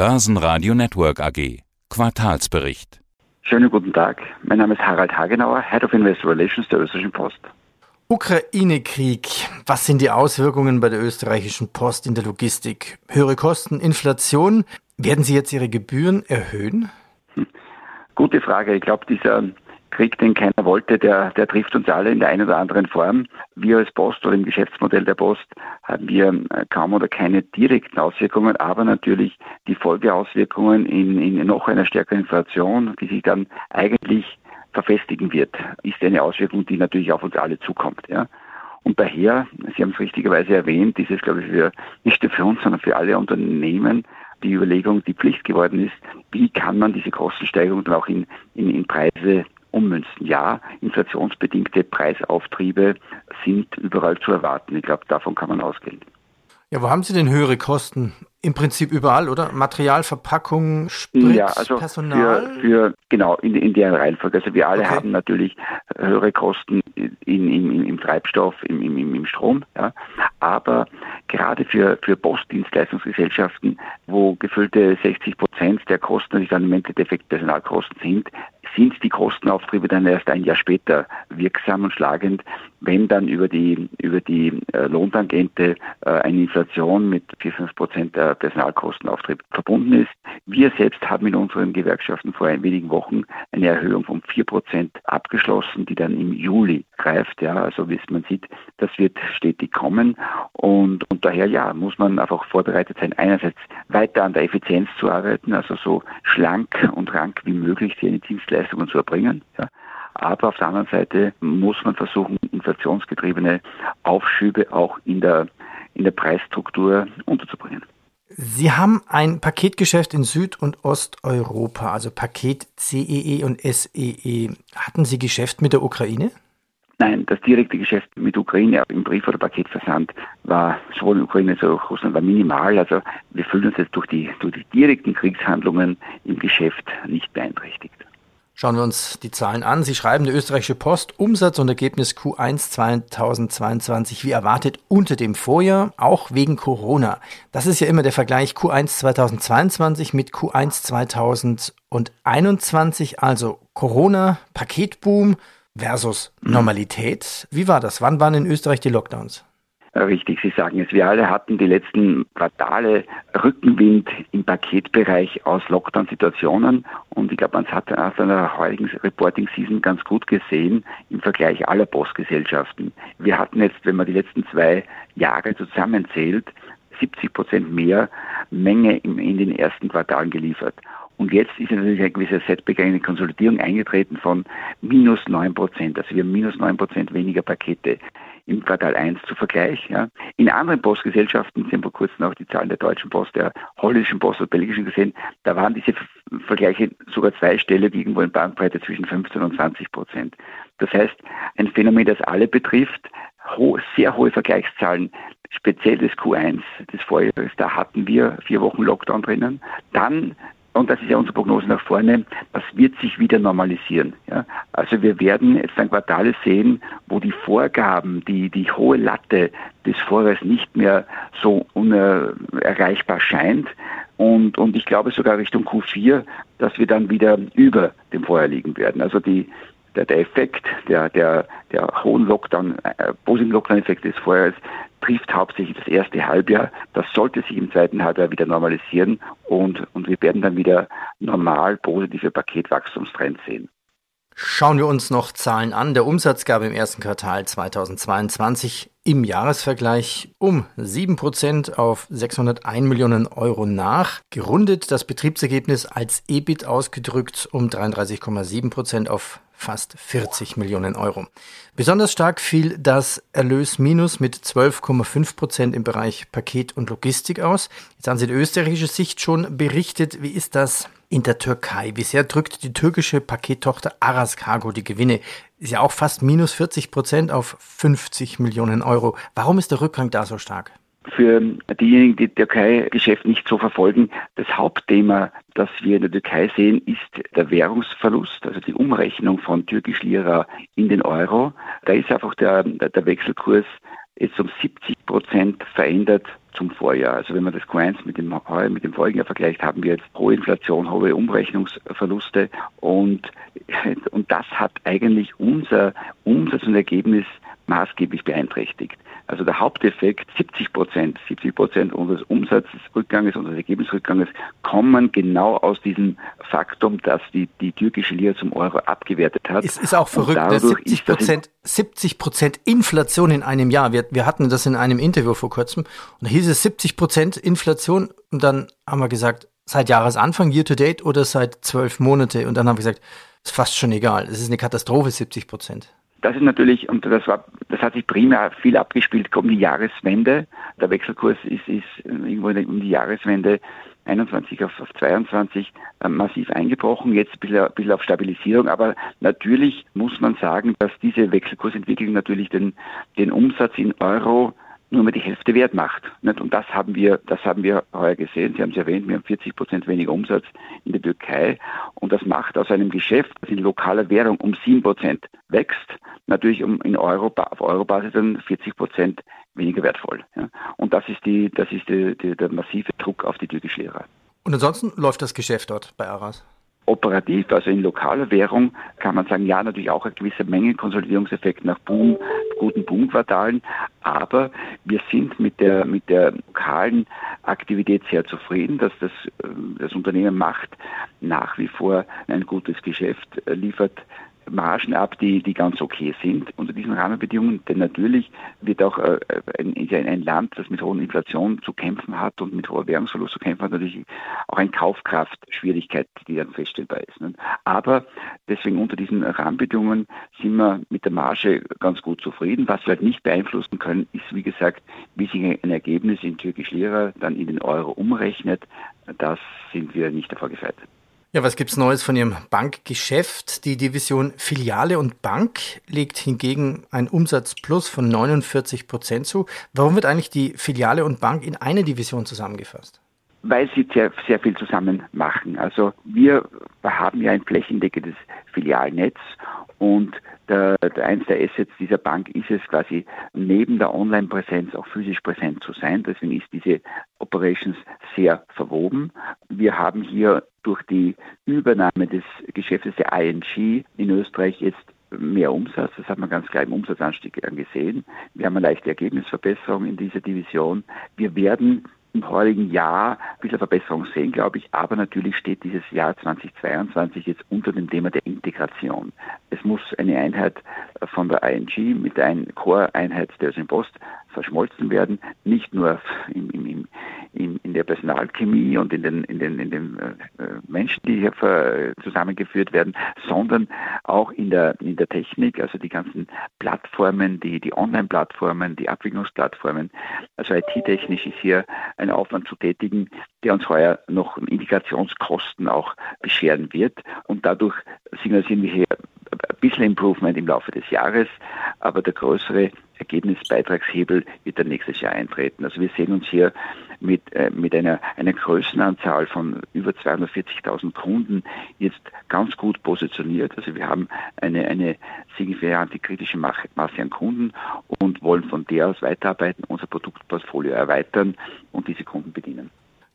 Börsenradio Network AG. Quartalsbericht. Schönen guten Tag. Mein Name ist Harald Hagenauer, Head of Investor Relations der Österreichischen Post. Ukraine-Krieg. Was sind die Auswirkungen bei der österreichischen Post in der Logistik? Höhere Kosten, Inflation. Werden Sie jetzt Ihre Gebühren erhöhen? Hm. Gute Frage. Ich glaube, dieser Krieg, den keiner wollte, der, der trifft uns alle in der einen oder anderen Form. Wir als Post oder im Geschäftsmodell der Post haben wir äh, kaum oder keine direkten Auswirkungen, aber natürlich die Folgeauswirkungen in, in noch einer stärkeren Inflation, die sich dann eigentlich verfestigen wird, ist eine Auswirkung, die natürlich auf uns alle zukommt. Ja. Und daher, Sie haben es richtigerweise erwähnt, ist es, glaube ich, für, nicht nur für uns, sondern für alle Unternehmen die Überlegung, die Pflicht geworden ist, wie kann man diese Kostensteigerung dann auch in, in, in Preise ummünzen. Ja, inflationsbedingte Preisauftriebe sind überall zu erwarten. Ich glaube, davon kann man ausgehen. Ja, wo haben Sie denn höhere Kosten? Im Prinzip überall, oder? Material, Verpackung, Sprit, ja, also Personal? Für, für, genau, in, in der Reihenfolge. Also wir alle okay. haben natürlich höhere Kosten in, in, im Treibstoff, im, im, im Strom. Ja. Aber gerade für, für Postdienstleistungsgesellschaften, wo gefüllte 60 Prozent der Kosten natürlich dann im Endeffekt Personalkosten sind, sind die Kostenauftriebe dann erst ein Jahr später wirksam und schlagend, wenn dann über die, über die äh, Lohntangente äh, eine Inflation mit 4, 5 Prozent Personalkostenauftrieb verbunden ist. Wir selbst haben in unseren Gewerkschaften vor wenigen Wochen eine Erhöhung von 4 Prozent abgeschlossen, die dann im Juli greift. Ja, also wie man sieht, das wird stetig kommen und, und daher ja, muss man einfach vorbereitet sein, einerseits weiter an der Effizienz zu arbeiten, also so schlank und rank wie möglich die Dienstleistung Leistungen zu erbringen. Ja. Aber auf der anderen Seite muss man versuchen, inflationsgetriebene Aufschübe auch in der, in der Preisstruktur unterzubringen. Sie haben ein Paketgeschäft in Süd- und Osteuropa, also Paket CEE e und SEE. E. Hatten Sie Geschäft mit der Ukraine? Nein, das direkte Geschäft mit Ukraine im Brief- oder Paketversand war sowohl in Ukraine als auch Russland war minimal. Also wir fühlen uns jetzt durch die, durch die direkten Kriegshandlungen im Geschäft nicht beeinträchtigt. Schauen wir uns die Zahlen an. Sie schreiben, die österreichische Post, Umsatz und Ergebnis Q1 2022 wie erwartet unter dem Vorjahr, auch wegen Corona. Das ist ja immer der Vergleich Q1 2022 mit Q1 2021, also Corona, Paketboom versus Normalität. Wie war das? Wann waren in Österreich die Lockdowns? Richtig, Sie sagen es. Wir alle hatten die letzten Quartale Rückenwind im Paketbereich aus Lockdown-Situationen und ich glaube, man hat aus einer heutigen Reporting-Season ganz gut gesehen im Vergleich aller Postgesellschaften. Wir hatten jetzt, wenn man die letzten zwei Jahre zusammenzählt, 70 Prozent mehr Menge in den ersten Quartalen geliefert. Und jetzt ist natürlich eine gewisse Setback, eine Konsolidierung eingetreten von minus 9 Prozent. Also wir haben minus 9 Prozent weniger Pakete im Quartal 1 zu Vergleich. Ja. In anderen Postgesellschaften, haben vor kurzem auch die Zahlen der Deutschen Post, der holländischen Post und belgischen gesehen, da waren diese Vergleiche sogar zweistellig, irgendwo in Bandbreite zwischen 15 und 20 Prozent. Das heißt, ein Phänomen, das alle betrifft, sehr hohe Vergleichszahlen, speziell des Q1 des Vorjahres, da hatten wir vier Wochen Lockdown drinnen. Dann und das ist ja unsere Prognose nach vorne, das wird sich wieder normalisieren. Ja? Also wir werden jetzt dann Quartale sehen, wo die Vorgaben, die, die hohe Latte des Vorjahres nicht mehr so unerreichbar scheint. Und, und ich glaube sogar Richtung Q4, dass wir dann wieder über dem Vorjahr liegen werden. Also die, der, der Effekt der, der, der hohen Lockdown, äh, positiven Lockdown-Effekt des Vorjahres trifft hauptsächlich das erste Halbjahr. Das sollte sich im zweiten Halbjahr wieder normalisieren und, und wir werden dann wieder normal positive Paketwachstumstrends sehen. Schauen wir uns noch Zahlen an. Der Umsatz gab im ersten Quartal 2022 im Jahresvergleich um 7% auf 601 Millionen Euro nach. Gerundet das Betriebsergebnis als EBIT ausgedrückt um 33,7% auf fast 40 Millionen Euro. Besonders stark fiel das Erlösminus mit 12,5 Prozent im Bereich Paket und Logistik aus. Jetzt haben Sie die österreichische Sicht schon berichtet. Wie ist das in der Türkei? Wie sehr drückt die türkische Pakettochter Aras Cargo die Gewinne? Ist ja auch fast minus 40 Prozent auf 50 Millionen Euro. Warum ist der Rückgang da so stark? Für diejenigen, die Türkei-Geschäft nicht so verfolgen, das Hauptthema, das wir in der Türkei sehen, ist der Währungsverlust, also die Umrechnung von türkisch Lira in den Euro. Da ist einfach der, der Wechselkurs jetzt um 70 Prozent verändert zum Vorjahr. Also wenn man das Q1 mit dem, mit dem vorigen Jahr vergleicht, haben wir jetzt hohe Inflation, hohe Umrechnungsverluste und, und das hat eigentlich unser Umsatz und Ergebnis maßgeblich beeinträchtigt. Also der Haupteffekt, 70 Prozent, 70 Prozent unseres Umsatzrückganges, unseres Ergebnisrückganges kommen genau aus diesem Faktum, dass die, die türkische Lira zum Euro abgewertet hat. Es ist auch verrückt, 70 Prozent, 70 Prozent Inflation in einem Jahr. Wir, wir hatten das in einem Interview vor kurzem und da hieß es 70 Prozent Inflation und dann haben wir gesagt, seit Jahresanfang, year to date oder seit zwölf Monate und dann haben wir gesagt, ist fast schon egal. Es ist eine Katastrophe, 70 Prozent. Das ist natürlich, und das war, das hat sich primär viel abgespielt, kommt die Jahreswende. Der Wechselkurs ist, ist irgendwo um die Jahreswende 21 auf, auf 22 äh, massiv eingebrochen, jetzt ein bisschen, ein bisschen auf Stabilisierung. Aber natürlich muss man sagen, dass diese Wechselkursentwicklung natürlich den, den Umsatz in Euro nur mal die Hälfte wert macht. Und das haben wir, das haben wir heuer gesehen. Sie haben es erwähnt, wir haben 40 Prozent weniger Umsatz in der Türkei. Und das macht aus einem Geschäft, das in lokaler Währung um 7 Prozent wächst, natürlich um in Euro, auf Eurobasis dann 40 Prozent weniger wertvoll. Und das ist die, das ist die, die, der massive Druck auf die türkische Lehre. Und ansonsten läuft das Geschäft dort bei Aras? Operativ, also in lokaler Währung, kann man sagen, ja, natürlich auch eine gewisse Menge Konsolidierungseffekt nach Boom, guten Boomquartalen, aber wir sind mit der, mit der lokalen Aktivität sehr zufrieden, dass das, äh, das Unternehmen macht nach wie vor ein gutes Geschäft, äh, liefert Margen ab, die, die ganz okay sind unter diesen Rahmenbedingungen. Denn natürlich wird auch äh, ein, ein, Land, das mit hoher Inflation zu kämpfen hat und mit hoher Währungsverlust zu kämpfen hat, natürlich auch eine Kaufkraftschwierigkeit, die dann feststellbar ist. Ne? Aber deswegen unter diesen Rahmenbedingungen sind wir mit der Marge ganz gut zufrieden. Was wir halt nicht beeinflussen können, ist, wie gesagt, wie sich ein Ergebnis in türkisch Lira dann in den Euro umrechnet. Das sind wir nicht davor gefeit. Ja, was gibt's Neues von Ihrem Bankgeschäft? Die Division Filiale und Bank legt hingegen ein Umsatzplus von 49 Prozent zu. Warum wird eigentlich die Filiale und Bank in eine Division zusammengefasst? Weil sie sehr, sehr viel zusammen machen. Also wir haben ja ein flächendeckendes Filialnetz und der, der, eins der Assets dieser Bank ist es quasi neben der Online-Präsenz auch physisch präsent zu sein. Deswegen ist diese Operations sehr verwoben. Wir haben hier durch die Übernahme des Geschäftes der ING in Österreich jetzt mehr Umsatz. Das hat man ganz klar im Umsatzanstieg gesehen. Wir haben eine leichte Ergebnisverbesserung in dieser Division. Wir werden im heurigen Jahr ein bisschen Verbesserung sehen, glaube ich, aber natürlich steht dieses Jahr 2022 jetzt unter dem Thema der Integration. Es muss eine Einheit von der ING mit einer Core-Einheit der Post verschmolzen werden, nicht nur im, im, im, in der Personalchemie und in den, in den, in den äh, Menschen, die hier zusammengeführt werden, sondern auch in der, in der Technik, also die ganzen Plattformen, die, die Online-Plattformen, die Abwicklungsplattformen. Also IT-technisch ist hier ein Aufwand zu tätigen, der uns heuer noch Integrationskosten auch bescheren wird. Und dadurch signalisieren wir hier ein bisschen Improvement im Laufe des Jahres, aber der größere Ergebnisbeitragshebel wird dann nächstes Jahr eintreten. Also wir sehen uns hier mit, äh, mit einer, einer Größenanzahl von über 240.000 Kunden jetzt ganz gut positioniert. Also wir haben eine, eine signifikante kritische Masse an Kunden und wollen von der aus weiterarbeiten, unser Produktportfolio erweitern und diese Kunden bedienen.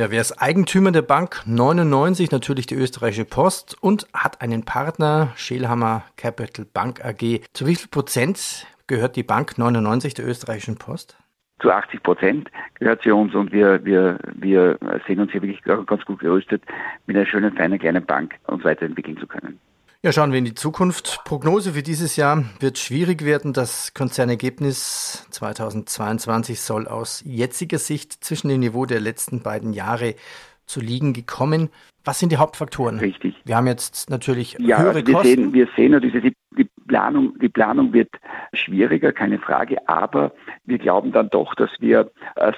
Ja, wer ist Eigentümer der Bank 99? Natürlich die österreichische Post und hat einen Partner, Schelhammer Capital Bank AG. Zu wie viel Prozent gehört die Bank 99 der österreichischen Post? Zu 80 Prozent gehört sie uns und wir, wir, wir sehen uns hier wirklich ganz gut gerüstet, mit einer schönen, feinen, kleinen Bank uns weiterentwickeln zu können. Ja, schauen wir in die Zukunft. Prognose für dieses Jahr wird schwierig werden. Das Konzernergebnis 2022 soll aus jetziger Sicht zwischen dem Niveau der letzten beiden Jahre zu liegen gekommen. Was sind die Hauptfaktoren? Richtig. Wir haben jetzt natürlich ja, höhere wir Kosten. Sehen, wir sehen natürlich, die, die, Planung, die Planung wird schwieriger, keine Frage, aber wir glauben dann doch, dass wir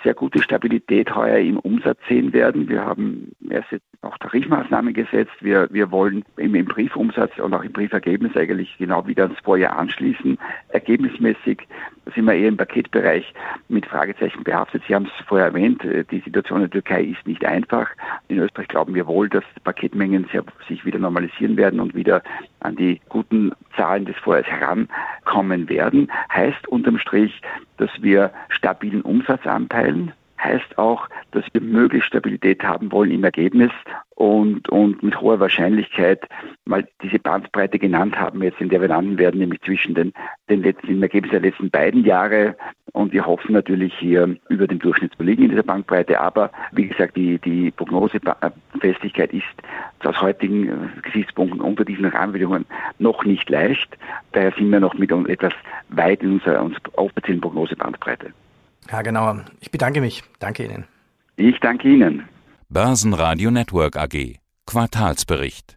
sehr gute Stabilität heuer im Umsatz sehen werden. Wir haben erst jetzt auch Tarifmaßnahmen gesetzt. Wir, wir wollen im, im Briefumsatz und auch im Briefergebnis eigentlich genau wieder ans Vorjahr anschließen. Ergebnismäßig sind wir eher im Paketbereich mit Fragezeichen behaftet. Sie haben es vorher erwähnt, die Situation in der Türkei ist nicht einfach. In Österreich glauben wir wohl, dass Paketmengen sich wieder normalisieren werden und wieder an die guten Zahlen des Vorjahres herankommen werden. Heißt unterm Strich, dass wir stabilen Umsatz anpeilen, heißt auch, dass wir möglichst Stabilität haben wollen im Ergebnis und, und mit hoher Wahrscheinlichkeit mal diese Bandbreite genannt haben, jetzt in der wir landen werden, nämlich zwischen den, den letzten, im Ergebnis der letzten beiden Jahre. Und wir hoffen natürlich hier über dem Durchschnitt zu liegen in dieser Bandbreite. Aber wie gesagt, die, die Prognosefestigkeit ist aus heutigen äh, Gesichtspunkten unter diesen Rahmenbedingungen noch nicht leicht. Daher sind wir noch mit etwas weit in unserer, unserer offiziellen Prognosebandbreite. Herr Genauer, ich bedanke mich. Danke Ihnen. Ich danke Ihnen. Börsenradio Network AG. Quartalsbericht.